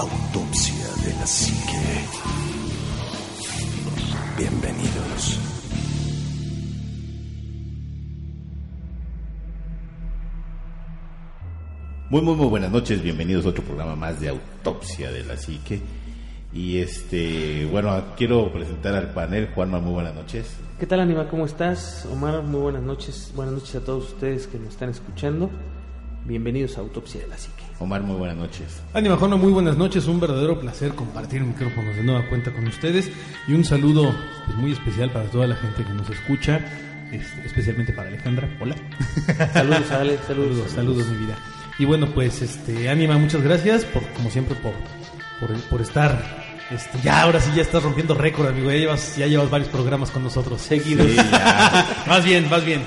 Autopsia de la Psique. Bienvenidos. Muy, muy, muy buenas noches. Bienvenidos a otro programa más de Autopsia de la Psique. Y este, bueno, quiero presentar al panel. Juanma, muy buenas noches. ¿Qué tal, Anima? ¿Cómo estás? Omar, muy buenas noches. Buenas noches a todos ustedes que nos están escuchando. Bienvenidos a Autopsia de la Psique. Omar, muy buenas noches. Anima Juanma, muy buenas noches. Un verdadero placer compartir micrófonos de nueva cuenta con ustedes. Y un saludo pues, muy especial para toda la gente que nos escucha. es- especialmente para Alejandra. Hola. Saludos, Ale, saludos. Saludos, saludos, mi vida. Y bueno, pues, este, Anima, muchas gracias por, como siempre, por, por, por estar. Este, ya, ahora sí ya estás rompiendo récord, amigo. Ya llevas, ya llevas varios programas con nosotros. Seguidos. Sí, ya. más bien, más bien.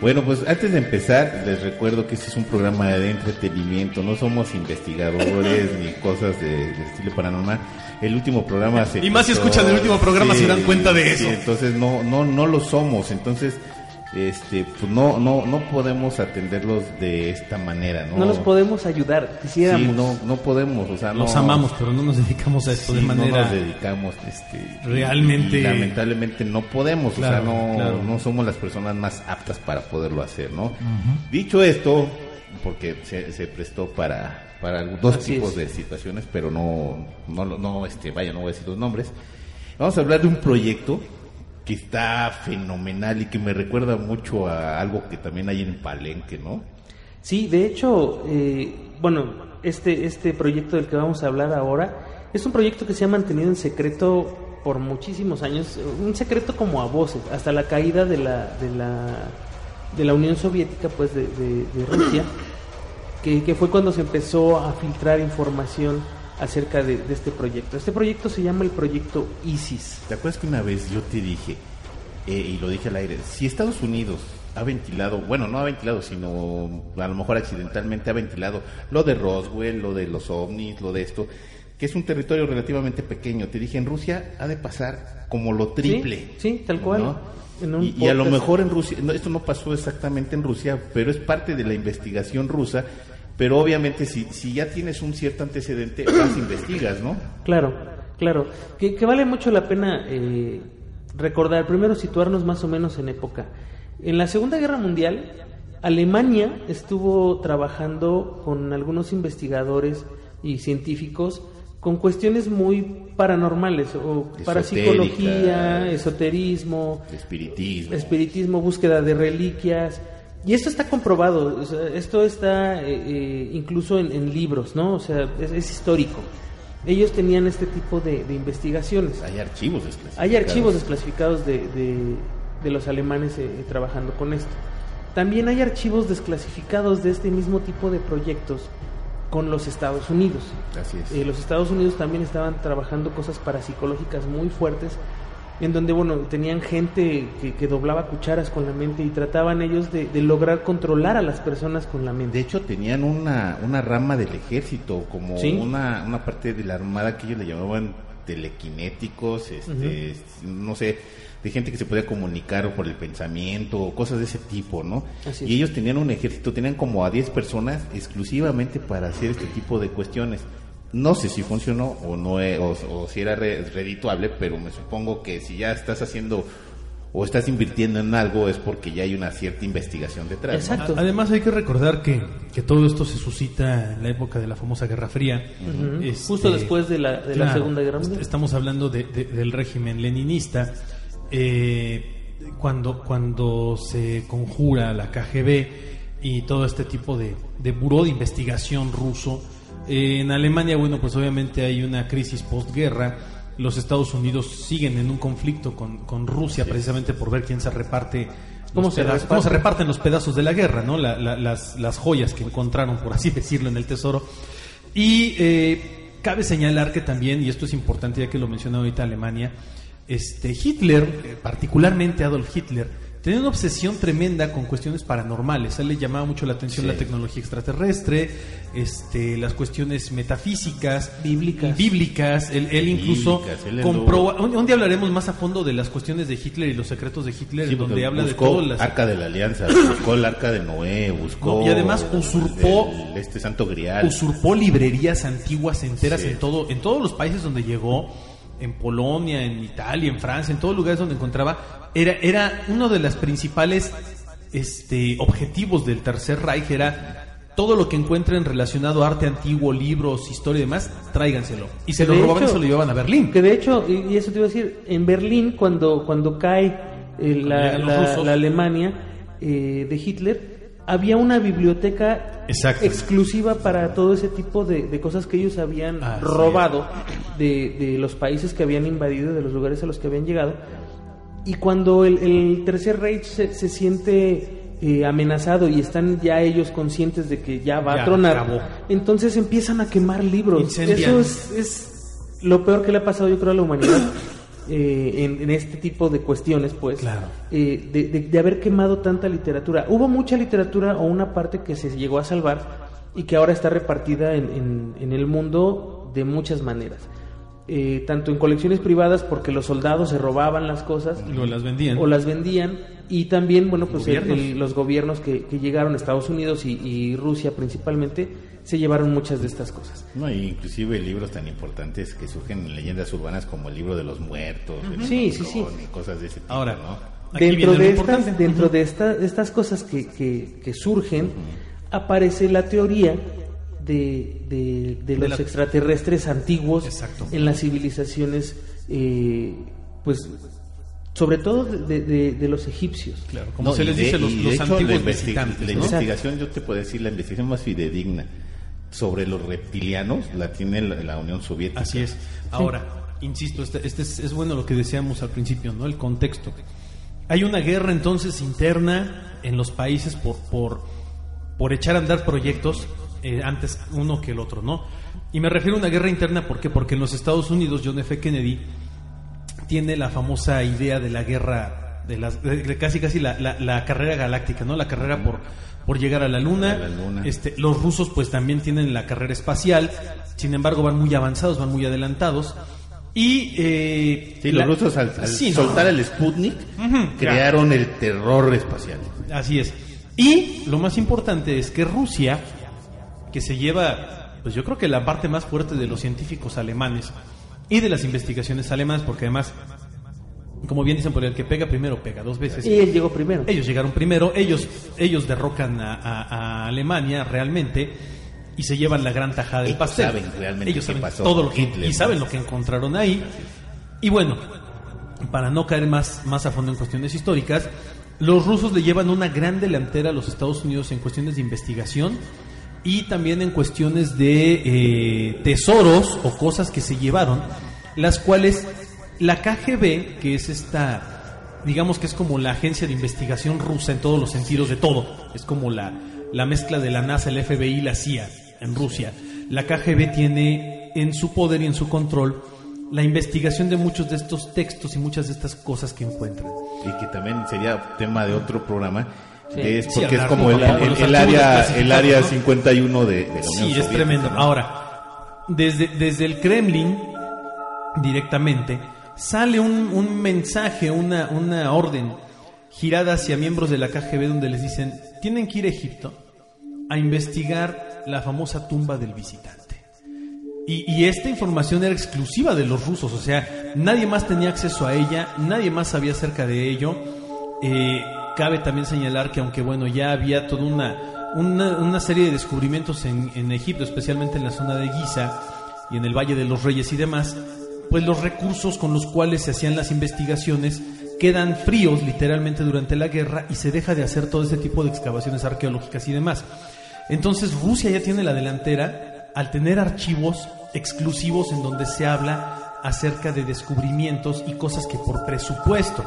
Bueno, pues antes de empezar, les recuerdo que este es un programa de entretenimiento. No somos investigadores ni cosas de, de estilo paranormal. El último programa se Y más si escuchan el último programa se dan cuenta de eso. sí, entonces no, no, no lo somos. Entonces, este, pues no, no, no podemos atenderlos de esta manera, ¿no? No los podemos ayudar, quisiéramos. Sí, no, no podemos, o sea, Los no- amamos, pero no nos dedicamos a esto Sí, de manera. no nos dedicamos este realmente- y lamentablemente no podemos Claro, o sea no, claro. no somos las personas más aptas para poderlo hacer no dicho esto porque se, se prestó para para dos Así tipos es. de situaciones pero no no lo- no este vaya no voy a decir los nombres vamos a hablar de un proyecto que está fenomenal y que me recuerda mucho a algo que también hay en Palenque no Sí, de hecho, eh, bueno, este, este proyecto del que vamos a hablar ahora es un proyecto que se ha mantenido en secreto por muchísimos años, un secreto como a voces, hasta la caída de la, de la, de la Unión Soviética, pues de, de- de Rusia, que, que fue cuando se empezó a filtrar información acerca de, de este proyecto. Este proyecto se llama el proyecto ISIS. ¿Te acuerdas que una vez yo te dije, eh, y lo dije al aire, si Estados Unidos ha ventilado, bueno, no ha ventilado, sino a lo mejor accidentalmente ha ventilado lo de Roswell, lo de los ovnis, lo de esto, que es un territorio relativamente pequeño. Te dije, en Rusia ha de pasar como lo triple. Sí, sí, tal cual. ¿no? En un Y, y a lo mejor en Rusia, no, esto no pasó exactamente en Rusia, pero es parte de la investigación rusa. Pero obviamente si, si ya tienes un cierto antecedente, vas investigas, ¿no? Claro, claro. Que, que vale mucho la pena eh, recordar, primero situarnos más o menos en época. En la Segunda Guerra Mundial, Alemania estuvo trabajando con algunos investigadores y científicos con cuestiones muy paranormales o parapsicología, esoterismo, Espiritismo. espiritismo, búsqueda de reliquias. Y esto está comprobado, o sea, esto está eh, eh, incluso en, en libros, ¿no? O sea, es, es histórico. Ellos tenían este tipo de, de investigaciones. Hay archivos desclasificados. Hay archivos desclasificados de, de- de los alemanes eh, trabajando con esto. También hay archivos desclasificados de este mismo tipo de proyectos con los Estados Unidos. Así es. Eh, los Estados Unidos también estaban trabajando cosas parapsicológicas muy fuertes, en donde, bueno, tenían gente que, que doblaba cucharas con la mente y trataban ellos de, de lograr controlar a las personas con la De mente. hecho, tenían una, una rama del ejército, como Sí. una, una parte de la armada que ellos le llamaban telequinéticos, este, no sé, de gente que se podía comunicar por el pensamiento, cosas de ese tipo, ¿no? Así y ellos tenían un ejército, tenían como a 10 personas exclusivamente para hacer este tipo de cuestiones. No sé si funcionó o no, eh, o, o si era re- redituable, pero me supongo que si ya estás haciendo o estás invirtiendo en algo es porque ya hay una cierta investigación detrás. Exacto. Además hay que recordar que, que todo esto se suscita en la época de la famosa Guerra Fría. Este, Justo después de la, de la Segunda Guerra Mundial. Estamos hablando de- de- del régimen leninista. eh, cuando, cuando se conjura la KGB y todo este tipo de, de buró de investigación ruso. Eh, en Alemania, bueno, pues obviamente hay una crisis postguerra. Los Estados Unidos siguen en un conflicto con, con Rusia precisamente por ver quién se reparte ¿Cómo los se pedazos- reparte? cómo se reparten los pedazos de la guerra, ¿no? La- la- las, las joyas que encontraron, por así decirlo, en el tesoro. Y eh, cabe señalar que también, y esto es importante ya que lo menciona ahorita Alemania, este Hitler, eh, particularmente Adolf Hitler, tenía una obsesión tremenda con cuestiones paranormales. A él le llamaba mucho la atención Sí. la tecnología extraterrestre, este, las cuestiones metafísicas, Bíblicas. bíblicas. Él, él incluso Bíblicas, él compró. Un, un día hablaremos más a fondo de las cuestiones de Hitler y los secretos de Hitler, Sí, en porque donde habla de todas las Arca de la Alianza, buscó el Arca de Noé, buscó... No, y además usurpó- el- este Santo Grial. usurpó librerías antiguas enteras Sí. en todo en todos los países donde llegó en Polonia en Italia en Francia en todos los lugares donde encontraba era era uno de los principales este objetivos del tercer Reich era todo lo que encuentren relacionado a arte antiguo libros historia y demás tráiganselo. Y se lo robaban y se lo llevaban a Berlín. Que de hecho, y eso te iba a decir, en Berlín, cuando, cuando cae eh, la, la Alemania eh, de Hitler, había una biblioteca Exacto. exclusiva para todo ese tipo de, de cosas que ellos habían Así robado de, de los países que habían invadido, de los lugares a los que habían llegado. Y cuando el, el Tercer Reich se, se siente eh, amenazado y están ya ellos conscientes de que ya va Ya a tronar, acabó. entonces empiezan a quemar libros. Incendian. Eso es, es lo peor que le ha pasado yo creo a la humanidad eh, en, en este tipo de cuestiones, pues, Claro. eh, de, de- de haber quemado tanta literatura. Hubo mucha literatura o una parte que se llegó a salvar y que ahora está repartida en, en- en el mundo de muchas maneras. Eh, tanto en colecciones privadas porque los soldados se robaban las cosas luego las vendían o las vendían y también bueno pues Gobiernos. el- los gobiernos que, que llegaron Estados Unidos y, y Rusia principalmente se llevaron muchas de estas cosas No, y inclusive libros tan importantes que surgen en leyendas urbanas como el libro de los muertos, el Sí, sí, sí. Leprechaun y cosas de ese tipo, ahora ¿no? dentro de importante. estas dentro de, esta- de estas cosas que, que- que surgen aparece la teoría de, de- de los la- extraterrestres antiguos Exacto. en las civilizaciones eh, pues sobre todo de, de- de los egipcios claro como No, se les de- dice los, los hecho, antiguos la, visitantes la ¿no? investigación, yo te puedo decir, la investigación más fidedigna sobre los reptilianos la tiene la, la Unión Soviética. Así es. Ahora, insisto, este, este es, es bueno lo que decíamos al principio, ¿no? El contexto. Hay una guerra entonces interna en los países por, por, por echar a andar proyectos eh, antes uno que el otro, ¿no? Y me refiero a una guerra interna ¿por qué? porque en los Estados Unidos John F. Kennedy tiene la famosa idea de la guerra, de, las, de- casi casi la, la- la carrera galáctica, ¿no? La carrera por, por llegar a la luna. A la luna. Este, los rusos pues también tienen la carrera espacial, sin embargo van muy avanzados, van muy adelantados. Y eh, Sí, los rusos al, al Sí, no. soltar el Sputnik crearon el terror espacial. Así es. Y lo más importante es que Rusia, que se lleva, pues yo creo que la parte más fuerte de los científicos alemanes y de las investigaciones alemanas, porque además, como bien dicen por el que pega primero pega dos veces. y él llegó primero Ellos llegaron primero, ellos, ellos derrocan a, a- a Alemania realmente y se llevan la gran tajada del Ellos pastel. saben realmente ellos saben pasó todo lo que Hitler, y saben lo que encontraron ahí. Y bueno, para no caer más, más a fondo en cuestiones históricas, los rusos le llevan una gran delantera a los Estados Unidos en cuestiones de investigación y también en cuestiones de eh, tesoros o cosas que se llevaron, las cuales la KGB, que es esta, digamos que es como la agencia de investigación rusa en todos los sentidos de todo, es como la, la mezcla de la NASA, el FBI y la CIA en Rusia. La KGB tiene en su poder y en su control la investigación de muchos de estos textos y muchas de estas cosas que encuentran. y que también sería tema de otro programa Sí. es Sí, porque es como el, el- el área el área ¿no? 51 de, de la Unión Sí, es tremendo. ¿no? Ahora, desde, desde el Kremlin, directamente, sale un, un mensaje, una, una orden girada hacia miembros de la KGB donde les dicen, tienen que ir a Egipto a investigar la famosa tumba del visitante. Y, y esta información era exclusiva de los rusos, o sea, nadie más tenía acceso a ella, nadie más sabía acerca de ello. Eh, cabe también señalar que aunque bueno, ya había toda una, una, serie de descubrimientos en, en Egipto, especialmente en la zona de Giza y en el Valle de los Reyes y demás, pues los recursos con los cuales se hacían las investigaciones quedan fríos literalmente durante la guerra y se deja de hacer todo este tipo de excavaciones arqueológicas y demás. Entonces Rusia ya tiene la delantera al tener archivos exclusivos en donde se habla acerca de descubrimientos y cosas que por presupuesto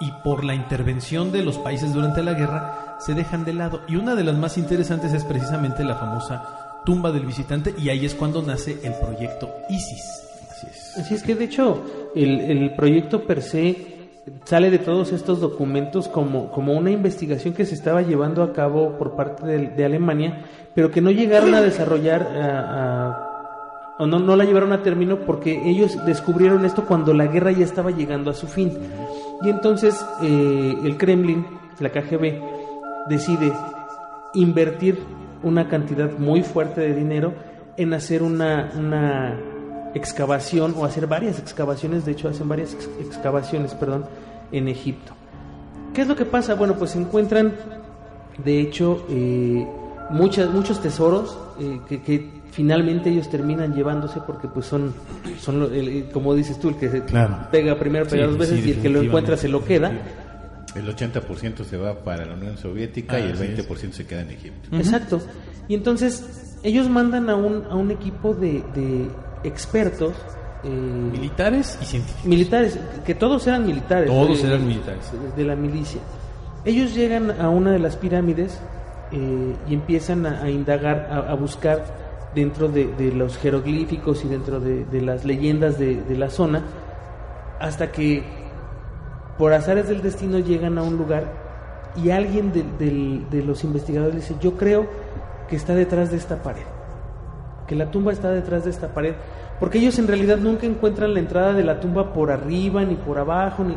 y por la intervención de los países durante la guerra se dejan de lado. Y una de las más interesantes es precisamente la famosa tumba del visitante y ahí es cuando nace el proyecto ISIS. Así es. Así es que de hecho el, el proyecto per se sale de todos estos documentos como, como una investigación que se estaba llevando a cabo por parte de, de Alemania, pero que no llegaron a desarrollar o no, no la llevaron a término porque ellos descubrieron esto cuando la guerra ya estaba llegando a su fin. Y entonces eh, el Kremlin, la KGB, decide invertir una cantidad muy fuerte de dinero en hacer una, una excavación o hacer varias excavaciones, de hecho hacen varias ex- excavaciones, perdón, en Egipto. ¿Qué es lo que pasa? Bueno, pues se encuentran, de hecho, eh, muchas, muchos tesoros eh, que, que finalmente ellos terminan llevándose porque pues son, son el- el- como dices tú, el que se Claro. pega primero, pega Sí, dos veces sí, y el que lo encuentra se lo queda. El 80% se va para la Unión Soviética y el Así es. 20% se queda en Egipto. Exacto. Y entonces ellos mandan a un, a un equipo de, de expertos eh, Militares y científicos. militares, que todos eran militares. Todos eh, eran militares. De, de la milicia. Ellos llegan a una de las pirámides eh, y empiezan a, a indagar, a, a buscar dentro de, de los jeroglíficos y dentro de, de las leyendas de, de la zona, hasta que por azares del destino llegan a un lugar y alguien de, los investigadores dice, yo creo que está detrás de esta pared, que la tumba está detrás de esta pared, porque ellos en realidad nunca encuentran la entrada de la tumba por arriba ni por abajo, ni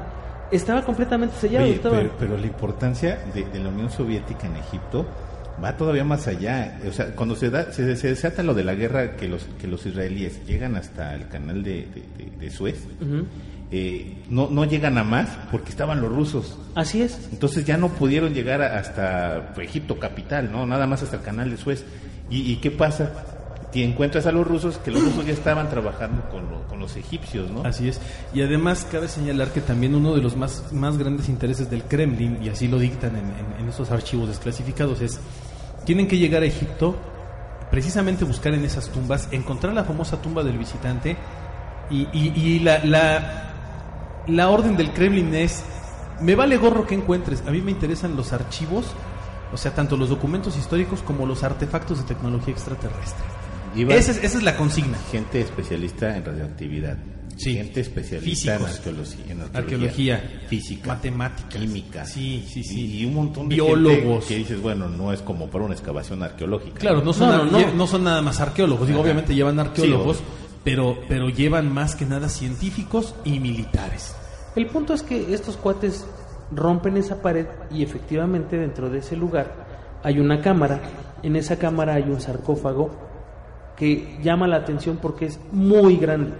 estaba completamente sellado. Oye, estaba- pero, pero la importancia de, de la Unión Soviética en Egipto va todavía más allá. O sea, cuando se, da, se, se desata lo de la guerra que los, que los israelíes llegan hasta el canal de, de- de- de Suez, eh, no, no llegan a más porque estaban los rusos. Así es. Entonces ya no pudieron llegar hasta pues, Egipto capital, ¿no? Nada más hasta el canal de Suez. ¿Y, y qué pasa? Te encuentras a los rusos, que los rusos ya estaban trabajando con, lo- con los egipcios, ¿no? Así es. Y además cabe señalar que también uno de los más, más grandes intereses del Kremlin, y así lo dictan en, en- en esos archivos desclasificados, es tienen que llegar a Egipto, precisamente buscar en esas tumbas, encontrar la famosa tumba del visitante, y, y- y la, la, la orden del Kremlin es, me vale gorro que encuentres, a mí me interesan los archivos, o sea, tanto los documentos históricos como los artefactos de tecnología extraterrestre. Esa es, esa es la consigna. gente especialista en radioactividad. Sí. Gente especialista en arqueología, en arqueología, Arqueología, física, matemáticas. química. Sí, sí, sí. Y, y un montón de Biólogos. gente que dices, bueno, no es como para una excavación arqueológica. Claro, no son, No, no, no. lle- no son nada más arqueólogos. Digo, Ajá. obviamente llevan arqueólogos, Sí, pero, pero llevan más que nada científicos y militares. El punto es que estos cuates rompen esa pared y efectivamente dentro de ese lugar hay una cámara. En esa cámara hay un sarcófago que llama la atención porque es muy grande.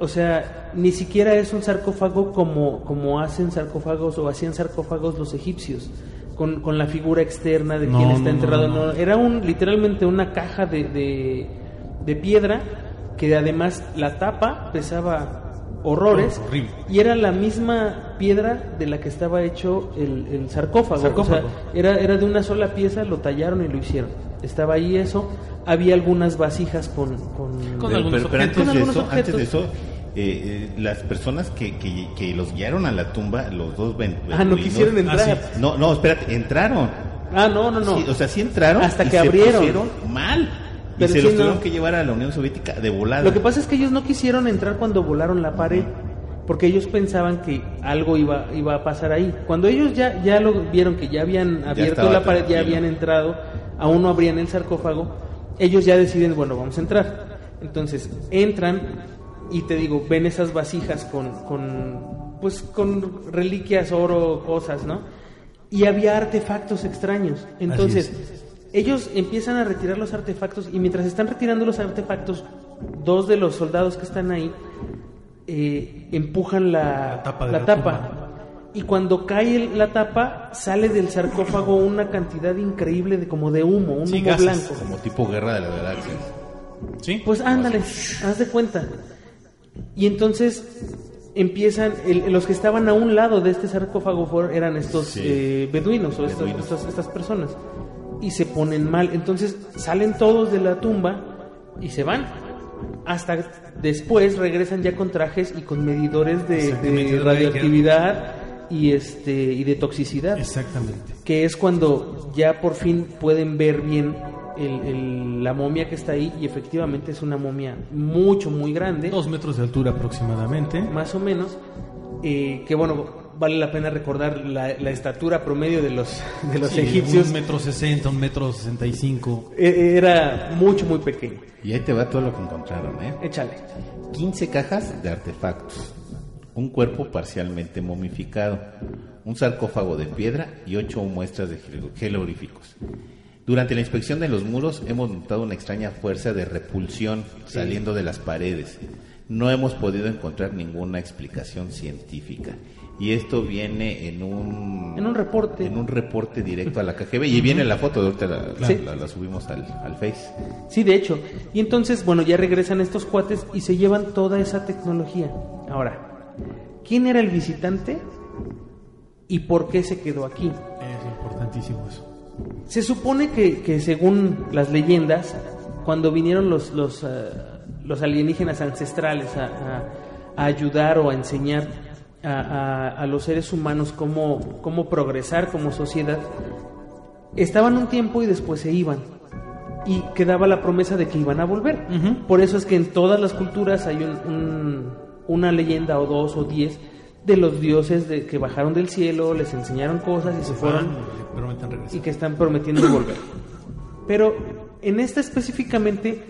O sea, ni siquiera es un sarcófago como, como hacen sarcófagos o hacían sarcófagos los egipcios, con, con la figura externa de No, quien está enterrado. no. No, era un literalmente una caja de, de, de piedra que además la tapa pesaba horrores horrible. y era la misma piedra de la que estaba hecho el, el sarcófago. Sarcófago. O sea, era, era de una sola pieza, lo tallaron y lo hicieron. Estaba ahí eso. Había algunas vasijas con... con- Con Pero, algunos pero- pero objetos. antes, de eso, objetos. antes de eso, eh, eh, las personas que, que, que los guiaron a la tumba, los dos ven- Ah, no quisieron entrar. Ah, sí. No, no, espérate, entraron. Ah, no, no, no. Sí, o sea, sí entraron. Hasta y que se abrieron. pusieron mal. Pero y se sí, los no. tuvieron que llevar a la Unión Soviética de volada. Lo que pasa es que ellos no quisieron entrar cuando volaron la pared, porque ellos pensaban que algo iba, iba a pasar ahí. Cuando ellos ya, ya lo vieron que ya habían abierto la pared, ya habían entrado, aún no abrían el sarcófago, ellos ya deciden, bueno, vamos a entrar. Entonces entran y te digo, ven esas vasijas con, con pues con reliquias, oro, cosas, ¿no? Y había artefactos extraños. Entonces, ellos empiezan a retirar los artefactos y mientras están retirando los artefactos, dos de los soldados que están ahí eh, empujan la, La tapa de la la tapa. Y cuando cae la tapa, sale del sarcófago una cantidad increíble de como de humo, un Sí, humo gases, blanco. Como tipo guerra de las galaxias. ¿Sí? Pues ándale, haz de cuenta. Y entonces empiezan, el- los que estaban a un lado de este sarcófago fueron- eran estos Sí. eh, beduinos o estos- Beduinos. estas, estas personas. Y se ponen mal. Entonces salen todos de la tumba y se van. Hasta después regresan ya con trajes y con medidores de radioactividad y este y de toxicidad Exactamente. que es cuando ya por fin pueden ver bien el- el- la momia que está ahí y efectivamente es una momia mucho, muy grande, Dos metros de altura aproximadamente. más o menos, eh, que bueno, vale la pena recordar la, la estatura promedio de los, de los Sí, egipcios, Un metro sesenta, un metro sesenta y cinco. eh, era mucho, muy pequeño. Y ahí te va todo lo que encontraron, ¿eh? Échale. 15 cajas de artefactos, un cuerpo parcialmente momificado, un sarcófago de piedra y ocho muestras de jeroglíficos. Durante la inspección de los muros hemos notado una extraña fuerza de repulsión saliendo de las paredes. No hemos podido encontrar ninguna explicación científica. Y esto viene en un... En un reporte. En un reporte directo a la KGB. Y viene la foto, ahorita la, la- Sí. la- la subimos al, al Face. Sí, de hecho. Y entonces, bueno, ya regresan estos cuates y se llevan toda esa tecnología. Ahora, ¿quién era el visitante y por qué se quedó aquí? Es importantísimo eso. Se supone que, que según las leyendas, cuando vinieron los, los, eh, los alienígenas ancestrales a, a- a ayudar o a enseñar a, los seres humanos cómo, cómo progresar como sociedad, estaban un tiempo y después se iban. Y quedaba la promesa de que iban a volver. Por eso es que en todas las culturas hay un- un- una leyenda o dos o diez de los dioses de, que bajaron del cielo, les enseñaron cosas y se fueron regresar. y que están prometiendo volver. Pero en esta específicamente,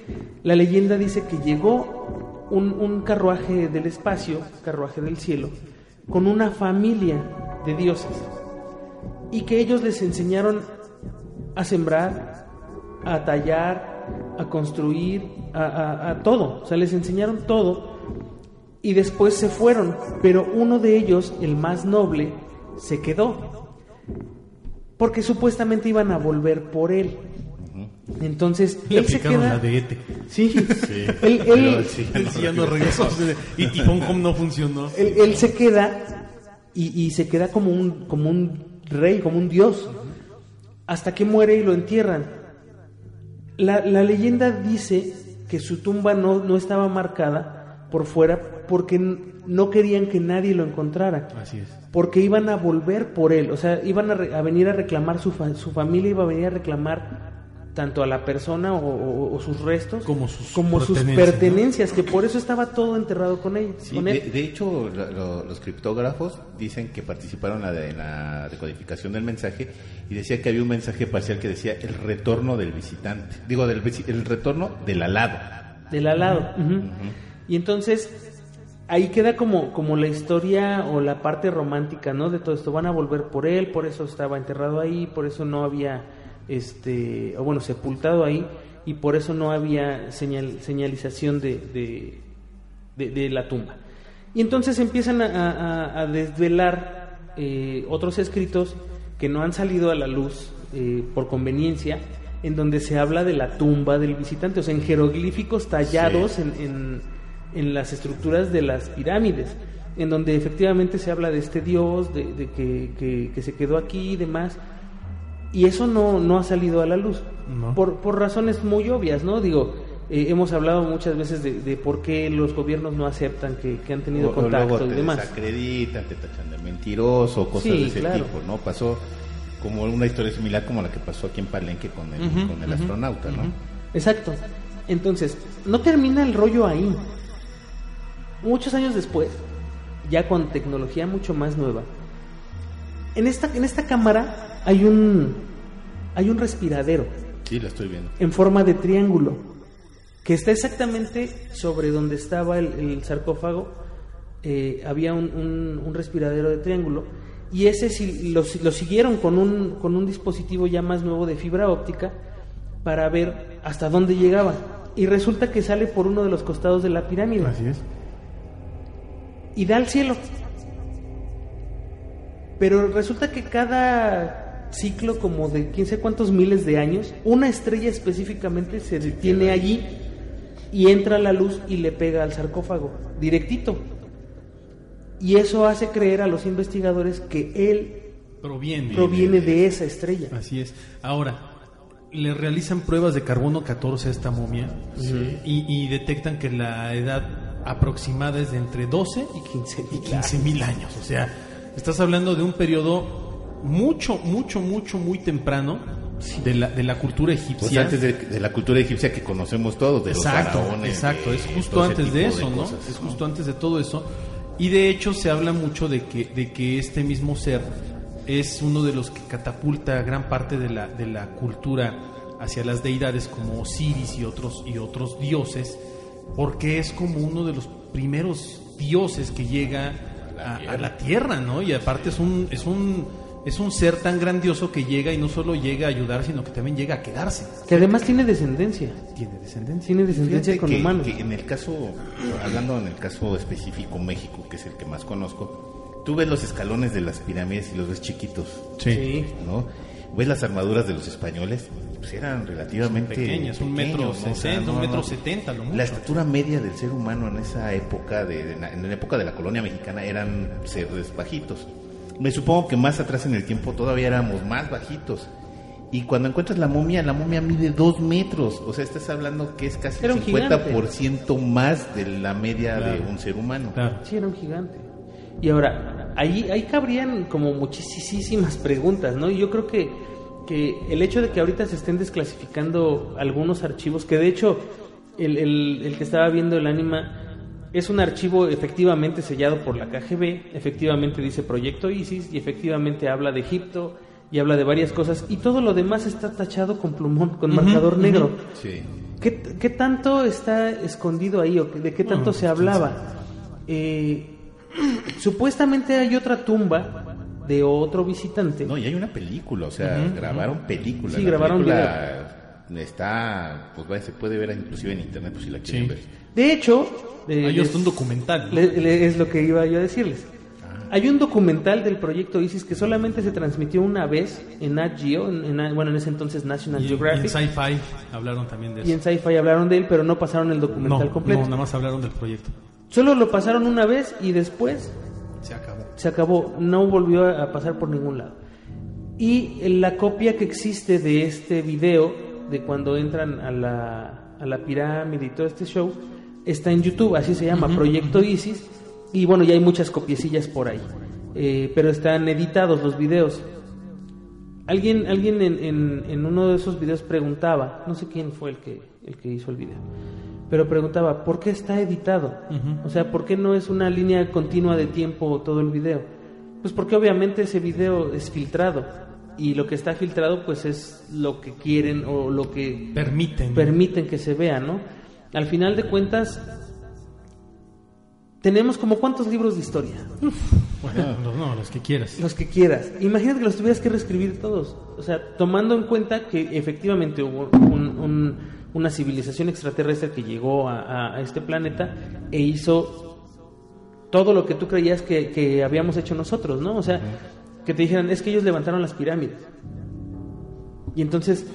la leyenda dice que llegó un, un carruaje del espacio, carruaje del cielo, con una familia de dioses y que ellos les enseñaron a sembrar, a tallar, a construir, a, a- a todo, o sea, les enseñaron todo y después se fueron, pero uno de ellos, el más noble, se quedó porque supuestamente iban a volver por él. Entonces, Le él se queda. la de Ete. Sí, Él, él- Sí, Él sí ya no regresó. Y Tifón Home no funcionó. él- él se queda y, y se queda como un, como un rey, como un dios, hasta que muere y lo entierran. La, la leyenda dice que su tumba no, no estaba marcada por fuera porque no querían que nadie lo encontrara. Así es. porque iban a volver por él, o sea, iban a, re- a venir a reclamar su, fa- su familia iba a venir a reclamar tanto a la persona o, o- o sus restos Como sus como sus pertenencias, pertenencias, que por eso estaba todo enterrado con ellos, Sí, con de, él. de hecho, lo- lo- los criptógrafos dicen que participaron en la, de- en la decodificación del mensaje y decía que había un mensaje parcial que decía el retorno del visitante. Digo, del, el retorno del alado. del alado. ujú. Y entonces ahí queda como, como la historia o la parte romántica, ¿no? De todo esto. Van a volver por él, por eso estaba enterrado ahí, por eso no había, este, o bueno, sepultado ahí, y por eso no había señal, señalización de, de, de- de la tumba. Y entonces empiezan a, a- a desvelar eh, otros escritos que no han salido a la luz eh, por conveniencia, en donde se habla de la tumba del visitante, o sea, en jeroglíficos tallados en, en- en las estructuras de las pirámides, en donde efectivamente se habla de este dios, de, de que, que- que se quedó aquí y demás. Y eso no, no ha salido a la luz, No. por, por razones muy obvias, ¿no? Digo, eh, hemos hablado muchas veces de, de por qué los gobiernos no aceptan que, que han tenido O- o luego contacto y te demás. desacreditan, te tachan de mentiroso, cosas Sí, de ese claro. tipo, ¿no? Pasó como una historia similar como la que pasó aquí en Palenque con el, con el astronauta, ¿no? Exacto. Entonces, no termina el rollo ahí. Muchos años después, ya con tecnología mucho más nueva, en esta, en esta cámara hay un, hay un respiradero Sí, lo estoy viendo. en forma de triángulo que está exactamente sobre donde estaba el, el sarcófago. eh, había un, un- un respiradero de triángulo y ese sí lo, lo siguieron con un, con un dispositivo ya más nuevo de fibra óptica para ver hasta dónde llegaba. y resulta que sale por uno de los costados de la pirámide Así es. Y da al cielo. Pero resulta que cada ciclo, como de quién sé cuántos miles de años, una estrella específicamente se detiene allí y entra la luz y le pega al sarcófago, directito. Y eso hace creer a los investigadores que él Proviene. proviene de esa estrella. Así es. Ahora, le realizan pruebas de carbono 14 a esta momia y, y detectan que la edad aproximada es de entre 12 Y 15 y 15 mil años. O sea, estás hablando de un periodo mucho, mucho, mucho, muy temprano de la, de la cultura Pues egipcia. antes de, de la cultura egipcia que conocemos todos, de exacto, los faraones. exacto, de es justo antes de eso, ¿no? cosas, Es justo antes de todo eso. Y de hecho se habla mucho de que, de que este mismo ser es uno de los que catapulta gran parte de la, de la cultura hacia las deidades como Osiris y otros, y otros dioses, porque es como uno de los primeros dioses que llega a, a la tierra, ¿no? Y aparte es un, es un, es un ser tan grandioso que llega y no solo llega a ayudar, sino que también llega a quedarse. Que además tiene descendencia. Tiene descendencia. Tiene descendencia Fíjate con que, humanos. que en el caso, hablando en el caso específico México, que es el que más conozco, tú ves los escalones de las pirámides y los ves chiquitos, Sí. ¿no? Ves las armaduras de los españoles, pues eran relativamente pequeñas, un metro ¿no? O sea, sesenta, un metro setenta, lo mucho. La estatura media del ser humano en esa época, de, de- en la época de la colonia mexicana, eran seres bajitos. Me supongo que más atrás en el tiempo todavía éramos más bajitos. Y cuando encuentras la momia, la momia mide dos metros. O sea, estás hablando que es casi Era el un gigante. 50% más de la media de Claro. un ser humano. Claro. Sí, era un gigante. Y ahora, ahí, ahí cabrían como muchísimas preguntas, ¿no? Y yo creo que, que el hecho de que ahorita se estén desclasificando algunos archivos, que de hecho el, el- el que estaba viendo el anima es un archivo efectivamente sellado por la KGB, efectivamente dice Proyecto ISIS y efectivamente habla de Egipto y habla de varias cosas y todo lo demás está tachado con plumón, con marcador negro. Sí. ¿Qué, qué tanto está escondido ahí o de qué tanto se hablaba? Eh, supuestamente hay otra tumba de otro visitante. No, y hay una película, o sea, grabaron película. Sí, La grabaron película está, pues vaya, se puede ver inclusive en internet, pues si la quieren Sí. ver. De hecho, eh, Hay un documental. ¿no? le- le- es lo que iba yo a decirles. Hay un documental del proyecto ISIS que solamente se transmitió una vez en Nat Geo, en, en- bueno, en ese entonces National Y, y en Geographic, Sci-Fi hablaron también de eso. y en Sci-Fi hablaron de él, pero no pasaron el no, documental completo. no, nada más hablaron del proyecto. Solo lo pasaron una vez y después Se acabó. se acabó, no volvió a pasar por ningún lado. Y la copia que existe de este video, de cuando entran a la, a la pirámide y todo este show, está en YouTube, así se llama, Proyecto Isis, y bueno, ya hay muchas copiecillas por ahí, Eh, pero están editados los videos. Alguien, alguien en, en- en uno de esos videos preguntaba, no sé quién fue el que, el que hizo el video, pero preguntaba, ¿por qué está editado? O sea, ¿por qué no es una línea continua de tiempo todo el video? Pues porque obviamente ese video es filtrado y lo que está filtrado pues es lo que quieren o lo que Permiten. permiten que se vea, ¿no? Al final de cuentas, tenemos como cuántos libros de historia, Bueno, no, no, los que quieras. los que quieras. Imagínate que los tuvieras que reescribir todos. O sea, tomando en cuenta que efectivamente hubo un- un- una civilización extraterrestre que llegó a, este planeta e hizo todo lo que tú creías que, que habíamos hecho nosotros, ¿no? O sea, que te dijeran, es que ellos levantaron las pirámides. Y entonces,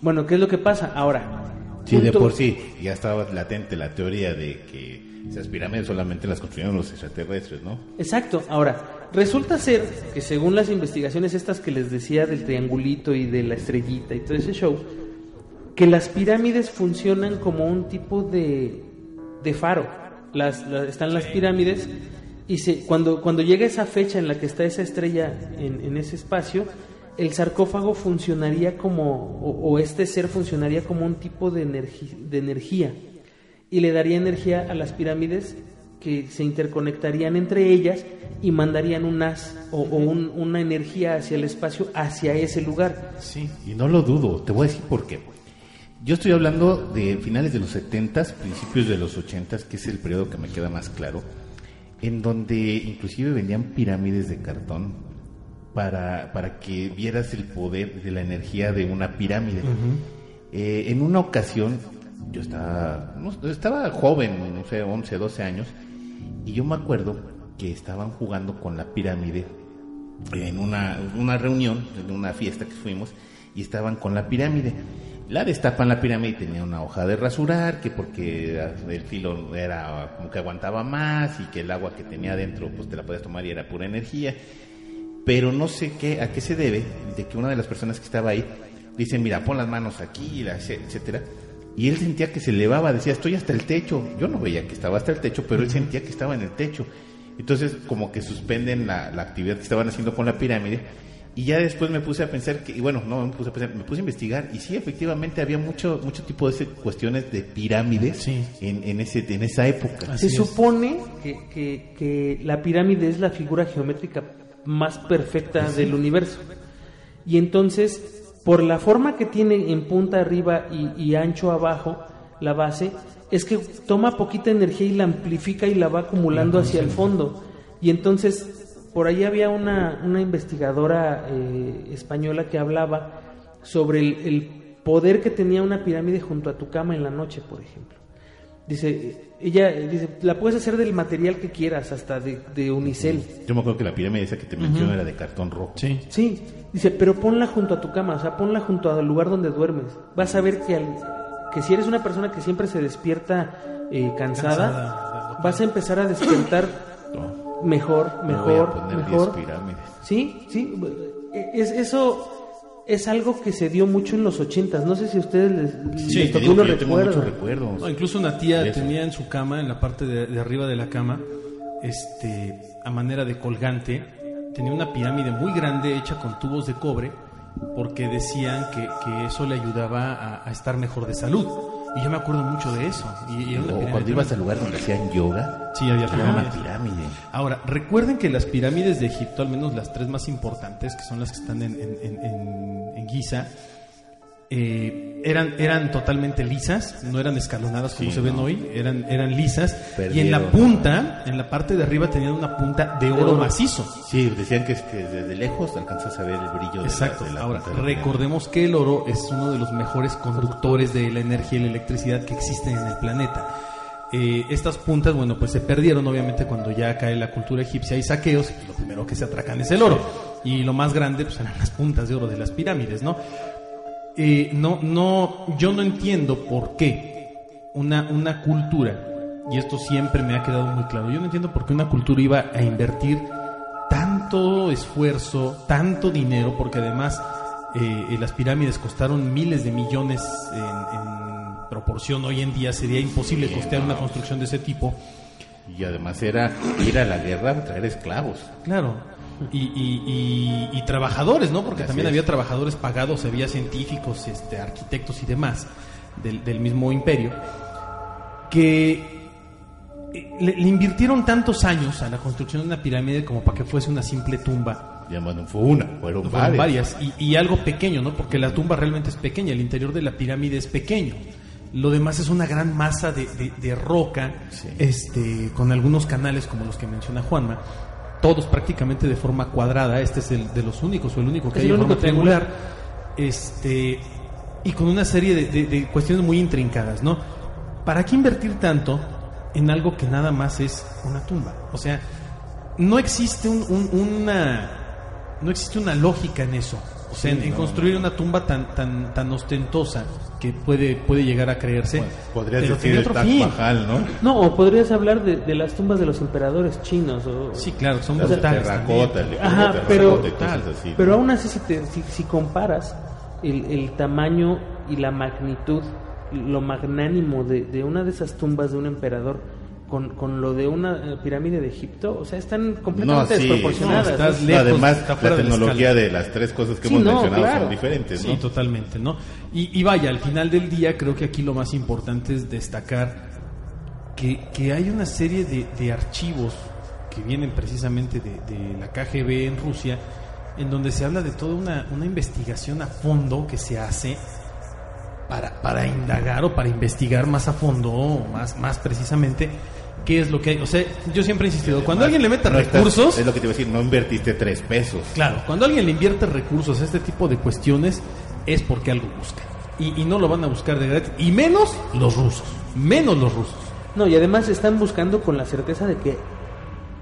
bueno, ¿qué es lo que pasa? Ahora, Sí, de por sí, ya estaba latente la teoría de que esas pirámides solamente las construyeron los extraterrestres, ¿no? Exacto. Ahora, resulta ser que según las investigaciones estas que les decía del triangulito y de la estrellita y todo ese show, que las pirámides funcionan como un tipo de, de faro. Las, las- están las pirámides y se, cuando, cuando llega esa fecha en la que está esa estrella en, en ese espacio, el sarcófago funcionaría como, o, o este ser funcionaría como un tipo de, de energía y le daría energía a las pirámides que se interconectarían entre ellas y mandarían un o, o un- una energía hacia el espacio, hacia ese lugar. Sí. Y no lo dudo, te voy a decir por qué. Yo estoy hablando de finales de los 70s, principios de los 80s, que es el periodo que me queda más claro, en donde inclusive vendían pirámides de cartón para, para que vieras el poder de la energía de una pirámide. Eh, en una ocasión yo estaba, no, estaba joven, no sé, 11, 12 años, y yo me acuerdo que estaban jugando con la pirámide en una, una reunión, en una fiesta que fuimos, y estaban con la pirámide. La destapan la pirámide y tenía una hoja de rasurar, que porque el filo era como que aguantaba más y que el agua que tenía adentro pues te la podías tomar y era pura energía. Pero no sé qué, a qué se debe de que una de las personas que estaba ahí dice, mira, pon las manos aquí, etcétera. Y él sentía que se elevaba, decía, estoy hasta el techo. Yo no veía que estaba hasta el techo, pero él sentía que estaba en el techo. Entonces, como que suspenden la, la actividad que estaban haciendo con la pirámide y ya después me puse a pensar que, y bueno, no me puse a pensar, me puse a investigar y sí, efectivamente había mucho mucho tipo de cuestiones de pirámides en, en, ese, en esa época. Se supone que, que, que, la pirámide es la figura geométrica más perfecta del universo. Y entonces, por la forma que tiene en punta arriba y, y ancho abajo la base, es que toma poquita energía y la amplifica y la va acumulando hacia el fondo. Y entonces por ahí había una, una investigadora eh, española que hablaba sobre el, poder que tenía una pirámide junto a tu cama en la noche, por ejemplo. Dice, ella dice, la puedes hacer del material que quieras, hasta de, unicel. Yo me acuerdo que la pirámide esa que te menciono era de cartón rojo. Sí. Sí, dice, pero ponla junto a tu cama, o sea, ponla junto al lugar donde duermes. Vas a ver que, que si eres una persona que siempre se despierta eh, cansada, vas a empezar a despertar mejor, mejor, mejor. Sí, sí, es, eso es algo que se dio mucho en los ochentas. No sé si a ustedes les, tocó uno recuerdo. incluso una tía tenía en su cama, en la parte de, arriba de la cama, este, a manera de colgante, tenía una pirámide muy grande hecha con tubos de cobre, porque decían que, que eso le ayudaba a estar mejor de salud. Y yo me acuerdo mucho de eso. Y, o cuando ibas al lugar donde hacían yoga, sí, había una pirámide. Ahora, recuerden que las pirámides de Egipto, al menos las tres más importantes, que son las que están en, en, en, en Giza, eh, eran, eran totalmente lisas, no eran escalonadas como se ven hoy, eran, eran lisas. y en la punta, en la parte de arriba, tenían una punta de oro, macizo. Sí, decían que, desde lejos alcanzas a ver el brillo Exacto. De la, Ahora, recordemos que el oro es uno de los mejores conductores de la energía y la electricidad que existen en el planeta. Eh, estas puntas, bueno, pues se perdieron obviamente cuando ya cae la cultura egipcia y saqueos, lo primero que se atracan es el oro. Y lo más grande, pues eran las puntas de oro de las pirámides, ¿no? Eh, no, no, yo no entiendo por qué una, una cultura, y esto siempre me ha quedado muy claro, yo no entiendo por qué una cultura iba a invertir tanto esfuerzo, tanto dinero, porque además eh, las pirámides costaron miles de millones en, proporción, hoy en día sería imposible costear una construcción de ese tipo. Y además era ir a la guerra a traer esclavos. Claro, y, trabajadores, ¿no? Porque también había trabajadores pagados, había científicos, este, arquitectos y demás del, mismo imperio, que eh, le, invirtieron tantos años a la construcción de una pirámide como para que fuese una simple tumba. Ya no fue una, fueron, varias. Y, algo pequeño, ¿no? Porque la tumba realmente es pequeña, el interior de la pirámide es pequeño. Lo demás es una gran masa de, roca, este, con algunos canales como los que menciona Juanma todos prácticamente de forma cuadrada, este es el de los únicos o el único que hay de forma triangular, este, y con una serie de, cuestiones muy intrincadas, ¿no? ¿Para qué invertir tanto en algo que nada más es una tumba? O sea, no existe una, no existe una lógica en eso. O sea, en, construir una tumba tan tan tan ostentosa que puede puede llegar a creerse. podrías decir el Taj Mahal, ¿no? No, o podrías hablar de, las tumbas de los emperadores chinos. O, sí, claro, son las terracota, Ajá, pero, pero aún así, si, te, si, comparas el, el tamaño y la magnitud, lo magnánimo de, de una de esas tumbas de un emperador con, con lo de una eh, pirámide de Egipto, o sea, están completamente desproporcionadas. Además, la tecnología de, las tres cosas que hemos mencionado son diferentes, ¿no? Sí, totalmente, ¿no? Y, vaya, al final del día creo que aquí lo más importante es destacar que, que hay una serie de, de archivos que vienen precisamente de, de, la KGB en Rusia, en donde se habla de toda una, una investigación a fondo que se hace para, para indagar o para investigar más a fondo, más, más precisamente, qué es lo que hay. O sea, yo siempre he insistido, cuando alguien le mete recursos... es lo que te iba a decir, no invertiste tres pesos. Claro, cuando alguien le invierte recursos a este tipo de cuestiones es porque algo busca. y, y no lo van a buscar de gratis. Y menos los rusos. Menos los rusos. No, y además están buscando con la certeza de que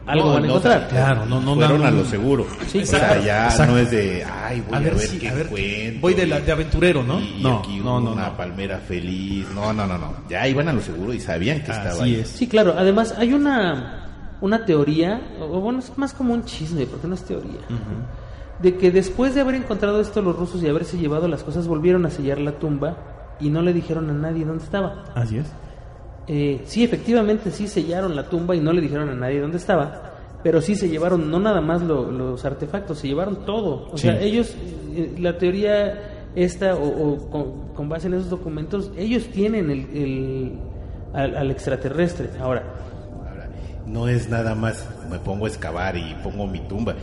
algo No, van a no, encontrar. Claro, no, no Fueron a lo seguro. Sí, o sea, ya exacto. no es de, ay, voy A a ver qué a ver, encuentro. voy de la- de aventurero, ¿no? Y, No, aquí no, no, una no. palmera feliz. No, no, no, no. Ya iban a lo seguro y sabían que estaba Así ahí. es. Sí, claro. Además, hay una, una teoría, o bueno, es más como un chisme, porque no es teoría, de que después de haber encontrado esto los rusos y haberse llevado las cosas, volvieron a sellar la tumba y no le dijeron a nadie dónde estaba. Así es. Eh, sí, efectivamente, sí sellaron la tumba y no le dijeron a nadie dónde estaba, pero sí se llevaron no nada más lo- los artefactos, se llevaron todo. O Sí. sea, ellos, eh, la teoría esta, o, o con, con base en esos documentos, ellos tienen el, el- al, al extraterrestre. Ahora, Ahora, no es nada más me pongo a excavar y pongo mi tumba.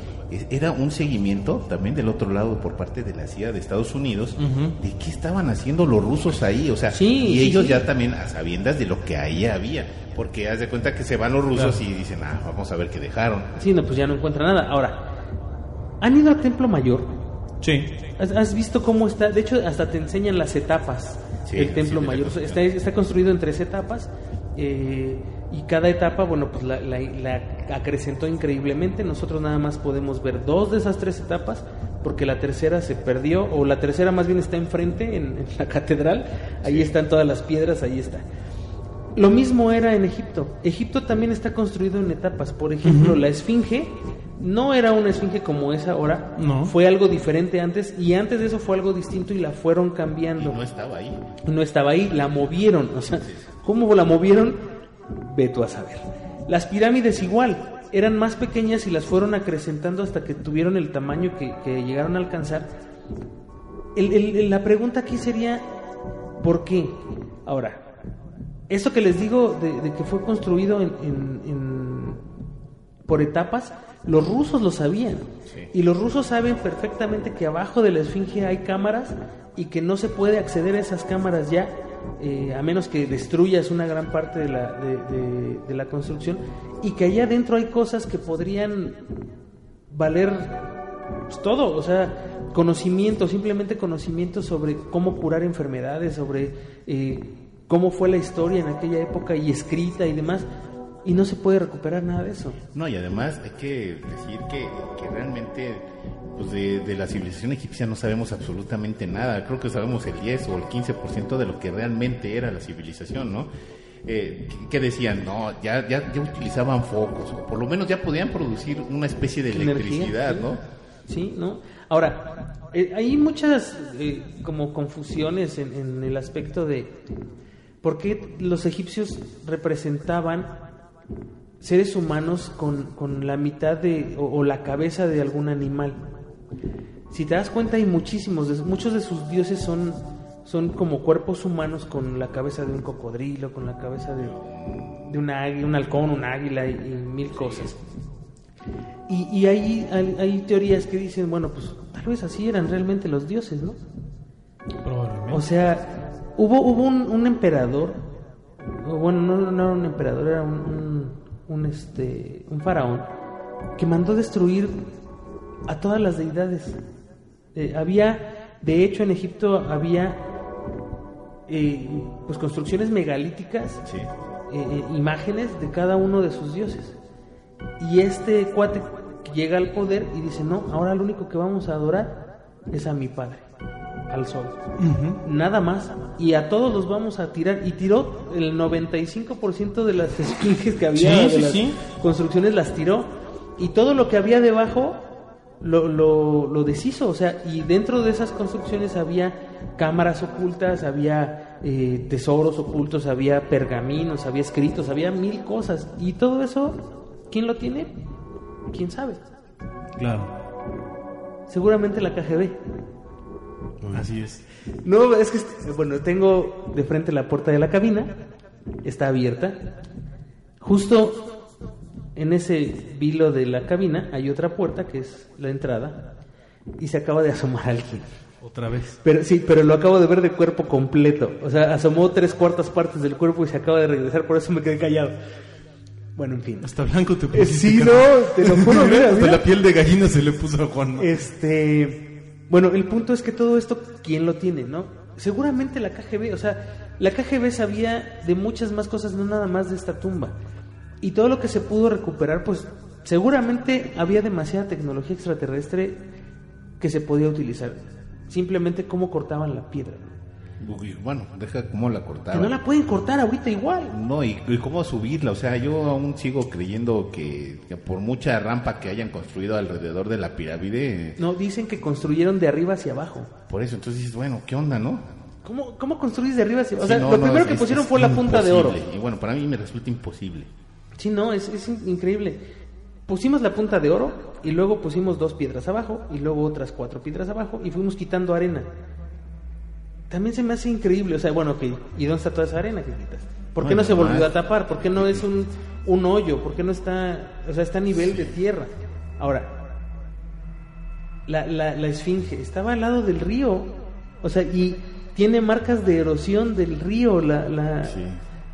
Era un seguimiento también del otro lado por parte de la CIA de Estados Unidos de qué estaban haciendo los rusos ahí. O sea, Sí, y sí, ellos sí. ya también a sabiendas de lo que ahí había. Porque haz de cuenta que se van los rusos y dicen, ah, vamos a ver qué dejaron. sí, no, pues ya no encuentra nada. Ahora, ¿han ido al Templo Mayor? Sí. ¿Has, has visto cómo está? De hecho, hasta te enseñan las etapas Sí, del Templo Mayor. Está, está construido en tres etapas eh, y cada etapa, bueno, pues la, la- la acrecentó increíblemente. Nosotros nada más podemos ver dos de esas tres etapas porque la tercera se perdió, o la tercera más bien está enfrente en, en la catedral. Ahí están todas las piedras, ahí está. Lo mismo era en Egipto. Egipto también está construido en etapas. Por ejemplo, la esfinge no era una esfinge como es ahora. No. Fue algo diferente antes y antes de eso fue algo distinto y la fueron Y cambiando. no estaba ahí. No estaba ahí, la movieron. O sea, ¿cómo la movieron? Ve tú a saber. Las pirámides igual, eran más pequeñas y las fueron acrecentando hasta que tuvieron el tamaño que, que llegaron a alcanzar. El- el- el- la pregunta aquí sería, ¿por qué? Ahora, esto que les digo de, de que fue construido en- en- en- por etapas, los rusos lo sabían. Sí. Y los rusos saben perfectamente que abajo de la esfinge hay cámaras y que no se puede acceder a esas cámaras ya, eh, a menos que destruyas una gran parte de la, de, de- de la construcción. Y que allá adentro hay cosas que podrían valer pues, todo, o sea, conocimiento, simplemente conocimiento sobre cómo curar enfermedades, sobre eh, cómo fue la historia en aquella época y escrita y demás, y no se puede recuperar nada de eso. No, y además hay que decir que, que realmente pues de, de la civilización egipcia no sabemos absolutamente nada. Creo que sabemos el 10 o el 15% de lo que realmente era la civilización, ¿no? Eh, que- que decían, no, ya, ya, ya utilizaban focos, o por lo menos ya podían producir una especie de Energía, electricidad, sí. ¿no? Sí, ¿no? Ahora, eh, hay muchas eh, como confusiones en, en el aspecto de por qué los egipcios representaban seres humanos con, con la mitad de o, o la cabeza de algún animal. Si te das cuenta hay muchísimos, muchos de sus dioses son son como cuerpos humanos con la cabeza de un cocodrilo, con la cabeza de, de un, águila, un halcón, un águila y, y mil cosas. Y, y hay, hay, hay teorías que dicen, bueno, pues tal vez así eran realmente los dioses, ¿no? Probablemente. O sea, hubo, hubo un, un emperador, bueno, no, no era un emperador, era un, un, un, este, un faraón, que mandó destruir a todas las deidades. Eh, había, de hecho, en Egipto había eh, pues construcciones megalíticas, Sí. eh, eh, imágenes de cada uno de sus dioses. Y este cuate llega al poder y dice, no, ahora lo único que vamos a adorar es a mi padre, al sol. Nada más. Y a todos los vamos a tirar. Y tiró el 95% de las esfinges que había, Sí, de sí, las sí. construcciones las tiró. Y todo lo que había debajo lo, lo, lo deshizo. O sea, y dentro de esas construcciones había cámaras ocultas, había eh, tesoros ocultos, había pergaminos, había escritos, había mil cosas. Y todo eso, ¿quién lo tiene? ¿Quién sabe? Claro. Seguramente la KGB. Así es. No, es que, bueno, tengo de frente la puerta de la cabina, está abierta. Justo en ese vilo de la cabina hay otra puerta que es la entrada y se acaba de asomar alguien. Otra vez. Pero sí, pero lo acabo de ver de cuerpo completo. O sea, asomó tres cuartas partes del cuerpo y se acaba de regresar, por eso me quedé callado. Bueno, en fin. Hasta blanco te Eh, pusiste. sí, no, te lo juro, mira, Hasta mira. la piel de gallina se le puso a Juan. Este, bueno, el punto es que todo esto, ¿quién lo tiene, no? Seguramente la KGB, o sea, la KGB sabía de muchas más cosas, no nada más de esta tumba. Y todo lo que se pudo recuperar, pues seguramente había demasiada tecnología extraterrestre que se podía utilizar. Simplemente cómo cortaban la piedra. Bueno, deja cómo la Que cortaban. no la pueden cortar ahorita igual. No, y, y cómo subirla. O sea, yo aún sigo creyendo que, que por mucha rampa que hayan construido alrededor de la pirámide, No, dicen que construyeron de arriba hacia abajo. por eso, entonces dices, bueno, ¿qué onda, no? ¿Cómo, cómo construís de arriba hacia abajo? O Sí, sea, no, lo no, primero es- que pusieron es fue la punta de oro. Y bueno, para mí me resulta imposible. Sí, no, es, es in- increíble. Pusimos la punta de oro y luego pusimos dos piedras abajo y luego otras cuatro piedras abajo y fuimos quitando arena. También se me hace increíble, o sea, bueno, ok, ¿y dónde está toda esa arena que quitas? ¿Por qué Bueno, no se volvió a tapar? ¿Por qué no es un, un hoyo? ¿Por qué no está, o sea, está a nivel de tierra? Ahora, la, la, la esfinge estaba al lado del río, o sea, y tiene marcas de erosión del río, la, la, Sí.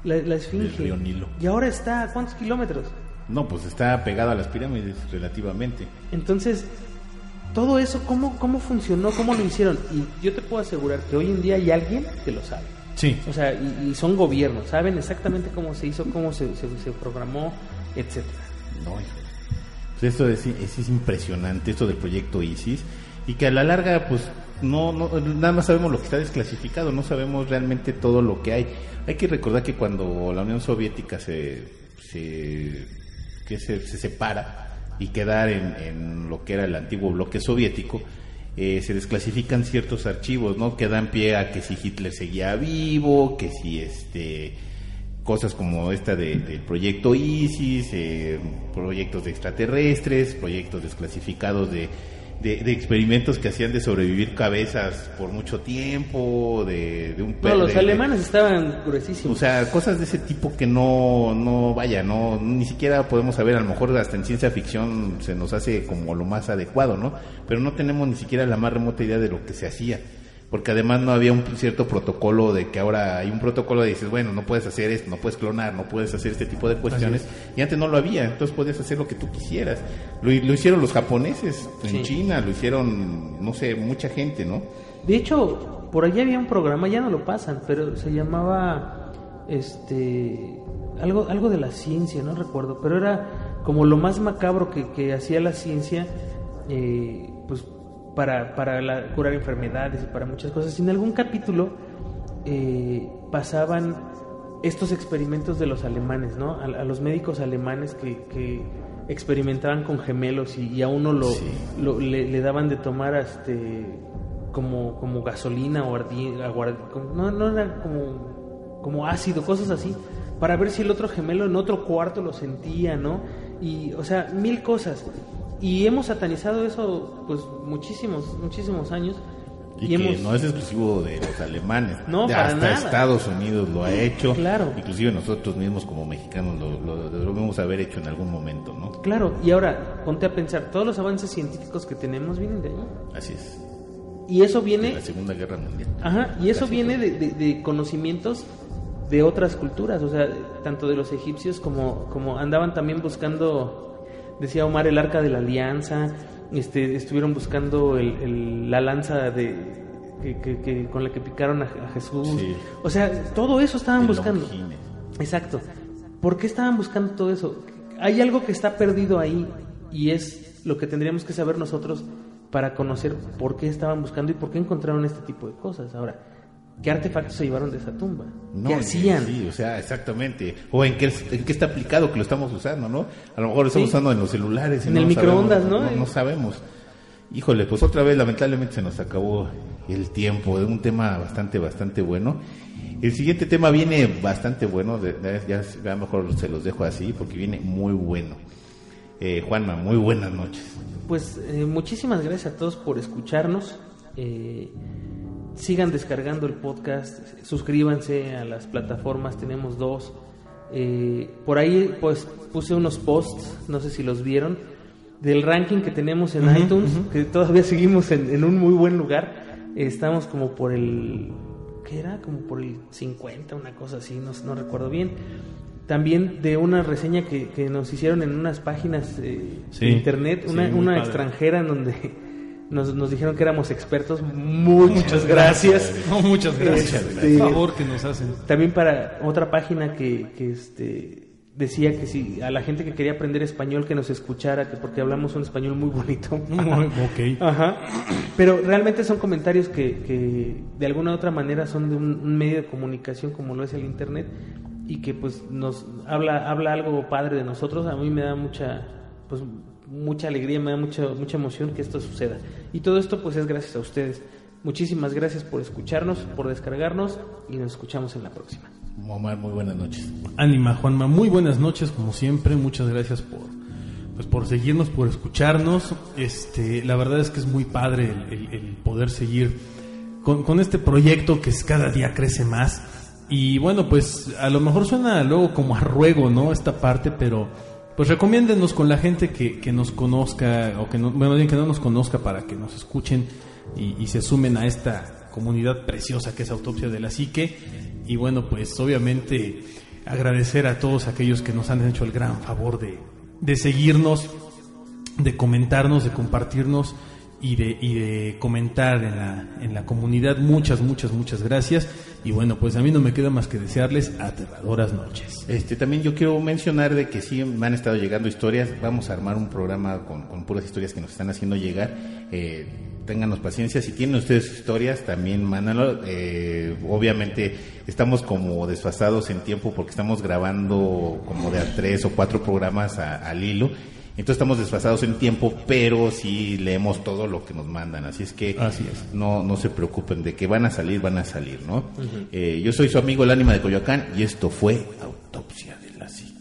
la, la esfinge. Del río Nilo. Y ahora está a cuántos kilómetros. No, pues está pegado a las pirámides relativamente. Entonces, todo eso, ¿cómo, ¿cómo funcionó? ¿Cómo lo hicieron? Y yo te puedo asegurar que hoy en día hay alguien que lo sabe. Sí. O sea, y, y son gobiernos, saben exactamente cómo se hizo, cómo se, se, se programó, etcétera. No. Pues esto es, es, es impresionante, esto del proyecto ISIS, y que a la larga, pues, no, no, nada más sabemos lo que está desclasificado, no sabemos realmente todo lo que hay. Hay que recordar que cuando la Unión Soviética se, se, que se, se separa y queda en, en lo que era el antiguo bloque soviético, eh, se desclasifican ciertos archivos, ¿no? Que dan pie a que si Hitler seguía vivo, que si este cosas como esta de- del proyecto ISIS, eh, proyectos de extraterrestres, proyectos desclasificados de, de, de experimentos que hacían de sobrevivir cabezas por mucho tiempo, de, de un No, per- los de- alemanes estaban o gruesísimos. sea, cosas de ese tipo que no, no vaya, no, ni siquiera podemos saber, a lo mejor hasta en ciencia ficción se nos hace como lo más adecuado, ¿no? Pero no tenemos ni siquiera la más remota idea de lo que se hacía. Porque además no había un cierto protocolo de que ahora hay un protocolo de dices, bueno, no puedes hacer esto, no puedes clonar, no puedes hacer este tipo de cuestiones. Y antes no lo había, entonces podías hacer lo que tú quisieras. Lo, lo hicieron los japoneses en Sí. China, lo hicieron, no sé, mucha gente, ¿no? De hecho, por allá había un programa, ya no lo pasan, pero se llamaba este algo algo de la ciencia, no recuerdo, pero era como lo más macabro que, que hacía la ciencia, eh, pues para, para la- curar enfermedades y para muchas cosas. Y en algún capítulo eh, pasaban estos experimentos de los alemanes, ¿no? A, a los médicos alemanes que, que experimentaban con gemelos y, y a uno lo, Sí. lo- le, le daban de tomar este como, como gasolina o ardi, aguar- como- no, no era como, como ácido, cosas así, para ver si el otro gemelo en otro cuarto lo sentía, ¿no? Y, o sea, mil cosas. Y hemos satanizado eso, pues, muchísimos, muchísimos años. Y, que hemos... no es exclusivo de los alemanes. No, De para hasta nada. Estados Unidos lo ha hecho. Claro. Inclusive nosotros mismos como mexicanos lo, lo debemos haber hecho en algún momento, ¿no? Claro, y ahora, ponte a pensar, todos los avances científicos que tenemos vienen de ahí. Así es. Y eso De viene... la Segunda Guerra Mundial. Ajá, y eso viene de, de- de conocimientos de otras culturas, o sea, tanto de los egipcios como, como andaban también buscando, decía Omar, el arca de la alianza, este, estuvieron buscando el, el- la lanza de que, que- que- con la que picaron a, a Jesús, Sí. o sea, todo eso estaban El buscando. Longines. Exacto. ¿Por qué estaban buscando todo eso? Hay algo que está perdido ahí y es lo que tendríamos que saber nosotros para conocer por qué estaban buscando y por qué encontraron este tipo de cosas. Ahora, ¿qué artefactos se llevaron de esa tumba? No, ¿Qué hacían? Sí, o sea, exactamente. O en qué, en qué está aplicado que lo estamos usando, ¿no? A lo mejor lo estamos Sí. usando en los celulares. y En no el lo sabemos, microondas, ¿no? No, no sabemos. Híjole, pues otra vez lamentablemente se nos acabó el tiempo de un tema bastante, bastante bueno. El siguiente tema viene bastante bueno, de- de- ya, ya mejor se los dejo así porque viene muy bueno. Eh, Juanma, muy buenas noches. Pues eh, muchísimas gracias a todos por escucharnos. Eh, sigan descargando el podcast, suscríbanse a las plataformas, tenemos dos. Eh, por ahí pues puse unos posts, no sé si los vieron, del ranking que tenemos en iTunes, que todavía seguimos en, en un muy buen lugar. Eh, estamos como por el, ¿qué era? Como por el 50, una cosa así, no, no recuerdo bien. También de una reseña que, que nos hicieron en unas páginas eh, Sí, de internet, una, extranjera en donde nos, nos dijeron que éramos expertos. Muchas gracias. No, muchas gracias. Este, El favor que nos hacen. También para otra página que, que este decía que si a la gente que quería aprender español que nos escuchara, que porque hablamos un español muy bonito. ok. Ajá. Pero realmente son comentarios que, que de alguna u otra manera son de un, un medio de comunicación como lo es el internet y que pues nos habla habla algo padre de nosotros. A mí me da mucha pues mucha alegría, me da mucha mucha emoción que esto suceda. Y todo esto pues es gracias a ustedes. Muchísimas gracias por escucharnos, por descargarnos y nos escuchamos en la próxima. Omar, muy buenas noches. Ánima, Juanma, muy buenas noches, como siempre, muchas gracias por pues por seguirnos, por escucharnos. Este, la verdad es que es muy padre el, el- el poder seguir con, con este proyecto que es, cada día crece más. Y bueno, pues a lo mejor suena luego como a ruego, ¿no? Esta parte, pero pues recomiéndenos con la gente que, que nos conozca, o que no, bueno, bien que no nos conozca para que nos escuchen y, y se sumen a esta comunidad preciosa que es Autopsia de la Psique. Y bueno, pues obviamente agradecer a todos aquellos que nos han hecho el gran favor de, de seguirnos, de comentarnos, de compartirnos y de, y de comentar en la, en la comunidad. Muchas, muchas, muchas gracias. Y bueno, pues a mí no me queda más que desearles aterradoras noches. Este, también yo quiero mencionar de que sí me han estado llegando historias. Vamos a armar un programa con, con puras historias que nos están haciendo llegar. Eh, ténganos paciencia. Si tienen ustedes historias, también mándanlo. Eh, obviamente estamos como desfasados en tiempo porque estamos grabando como de a tres o cuatro programas al hilo. Entonces estamos desfasados en tiempo, pero sí leemos todo lo que nos mandan. Así es que Así es. no, no se preocupen de que van a salir, van a salir, ¿no? Eh, yo soy su amigo el ánima de Coyoacán y esto fue Autopsia de la Psique.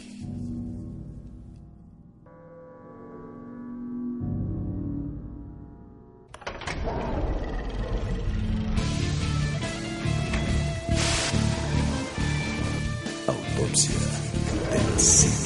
Autopsia de la psique.